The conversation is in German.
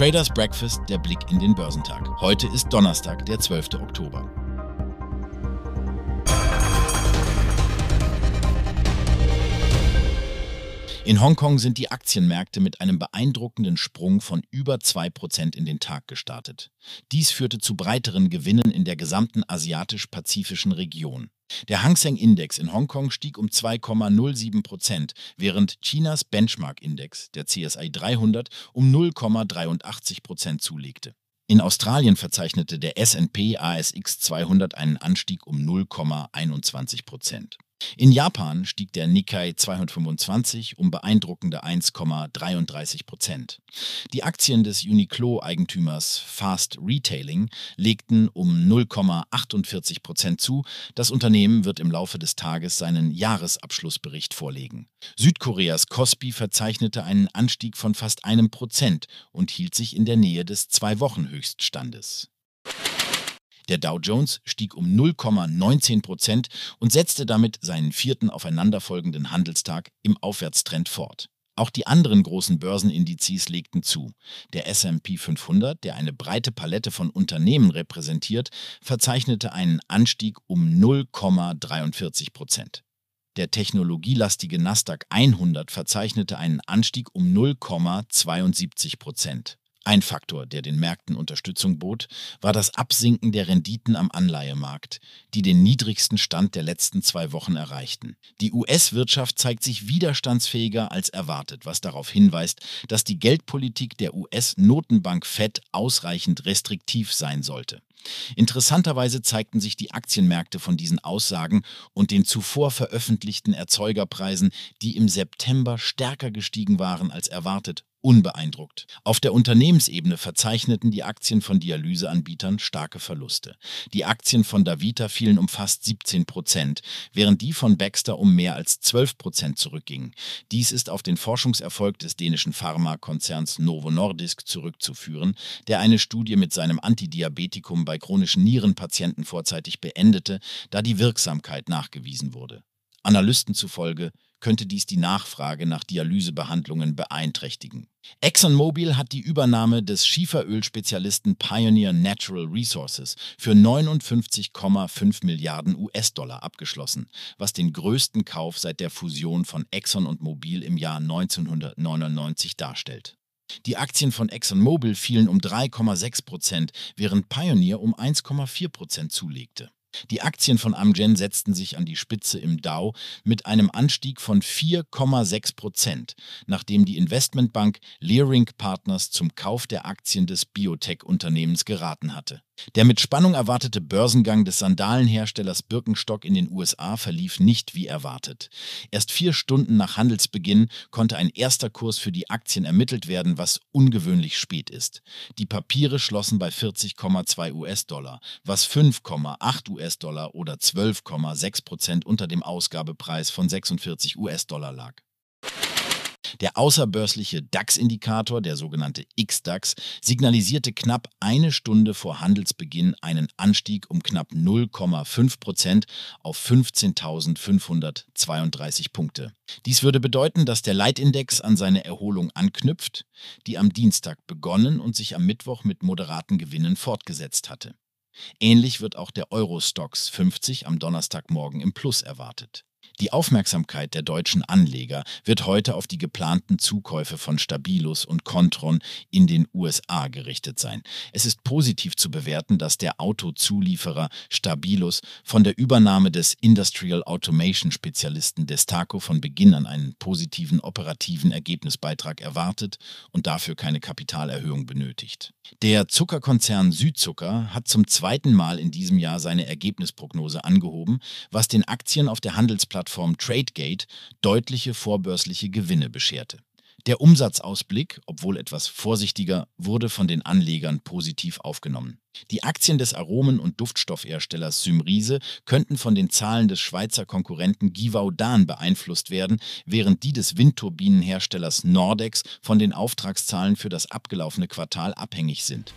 Traders Breakfast, der Blick in den Börsentag. Heute ist Donnerstag, der 12. Oktober. In Hongkong sind die Aktienmärkte mit einem beeindruckenden Sprung von über 2% in den Tag gestartet. Dies führte zu breiteren Gewinnen in der gesamten asiatisch-pazifischen Region. Der Hang Seng Index in Hongkong stieg um 2,07 Prozent, während Chinas Benchmark-Index, der CSI 300, um 0,83 Prozent zulegte. In Australien verzeichnete der S&P ASX 200 einen Anstieg um 0,21 Prozent. In Japan stieg der Nikkei 225 um beeindruckende 1,33 Prozent. Die Aktien des Uniqlo-Eigentümers Fast Retailing legten um 0,48 Prozent zu. Das Unternehmen wird im Laufe des Tages seinen Jahresabschlussbericht vorlegen. Südkoreas Kospi verzeichnete einen Anstieg von fast einem Prozent und hielt sich in der Nähe des Zwei-Wochen-Höchststandes. Der Dow Jones stieg um 0,19 Prozent und setzte damit seinen vierten aufeinanderfolgenden Handelstag im Aufwärtstrend fort. Auch die anderen großen Börsenindizes legten zu. Der SP 500, der eine breite Palette von Unternehmen repräsentiert, verzeichnete einen Anstieg um 0,43 Prozent. Der technologielastige Nasdaq 100 verzeichnete einen Anstieg um 0,72 Prozent. Ein Faktor, der den Märkten Unterstützung bot, war das Absinken der Renditen am Anleihemarkt, die den niedrigsten Stand der letzten zwei Wochen erreichten. Die US-Wirtschaft zeigt sich widerstandsfähiger als erwartet, was darauf hinweist, dass die Geldpolitik der US-Notenbank Fed ausreichend restriktiv sein sollte. Interessanterweise zeigten sich die Aktienmärkte von diesen Aussagen und den zuvor veröffentlichten Erzeugerpreisen, die im September stärker gestiegen waren als erwartet, unbeeindruckt. Auf der Unternehmensebene verzeichneten die Aktien von Dialyseanbietern starke Verluste. Die Aktien von Davita fielen um fast 17 Prozent, während die von Baxter um mehr als 12 Prozent zurückgingen. Dies ist auf den Forschungserfolg des dänischen Pharmakonzerns Novo Nordisk zurückzuführen, der eine Studie mit seinem Antidiabetikum bei chronischen Nierenpatienten vorzeitig beendete, da die Wirksamkeit nachgewiesen wurde. Analysten zufolge könnte dies die Nachfrage nach Dialysebehandlungen beeinträchtigen. ExxonMobil hat die Übernahme des Schieferölspezialisten Pioneer Natural Resources für 59,5 Milliarden US-Dollar abgeschlossen, was den größten Kauf seit der Fusion von Exxon und Mobil im Jahr 1999 darstellt. Die Aktien von ExxonMobil fielen um 3,6 Prozent, während Pioneer um 1,4 Prozent zulegte. Die Aktien von Amgen setzten sich an die Spitze im Dow mit einem Anstieg von 4,6 Prozent, nachdem die Investmentbank Leerink Partners zum Kauf der Aktien des Biotech-Unternehmens geraten hatte. Der mit Spannung erwartete Börsengang des Sandalenherstellers Birkenstock in den USA verlief nicht wie erwartet. Erst vier Stunden nach Handelsbeginn konnte ein erster Kurs für die Aktien ermittelt werden, was ungewöhnlich spät ist. Die Papiere schlossen bei 40,2 US-Dollar, was 5,8 US-Dollar oder 12,6 Prozent unter dem Ausgabepreis von 46 US-Dollar lag. Der außerbörsliche DAX-Indikator, der sogenannte XDAX, signalisierte knapp eine Stunde vor Handelsbeginn einen Anstieg um knapp 0,5 Prozent auf 15.532 Punkte. Dies würde bedeuten, dass der Leitindex an seine Erholung anknüpft, die am Dienstag begonnen und sich am Mittwoch mit moderaten Gewinnen fortgesetzt hatte. Ähnlich wird auch der Eurostox 50 am Donnerstagmorgen im Plus erwartet. Die Aufmerksamkeit der deutschen Anleger wird heute auf die geplanten Zukäufe von Stabilus und Contron in den USA gerichtet sein. Es ist positiv zu bewerten, dass der Autozulieferer Stabilus von der Übernahme des Industrial Automation Spezialisten Destaco von Beginn an einen positiven operativen Ergebnisbeitrag erwartet und dafür keine Kapitalerhöhung benötigt. Der Zuckerkonzern Südzucker hat zum zweiten Mal in diesem Jahr seine Ergebnisprognose angehoben, was den Aktien auf der Handelsplattform Plattform Tradegate deutliche vorbörsliche Gewinne bescherte. Der Umsatzausblick, obwohl etwas vorsichtiger, wurde von den Anlegern positiv aufgenommen. Die Aktien des Aromen- und Duftstoffherstellers Symrise könnten von den Zahlen des Schweizer Konkurrenten Givaudan beeinflusst werden, während die des Windturbinenherstellers Nordex von den Auftragszahlen für das abgelaufene Quartal abhängig sind.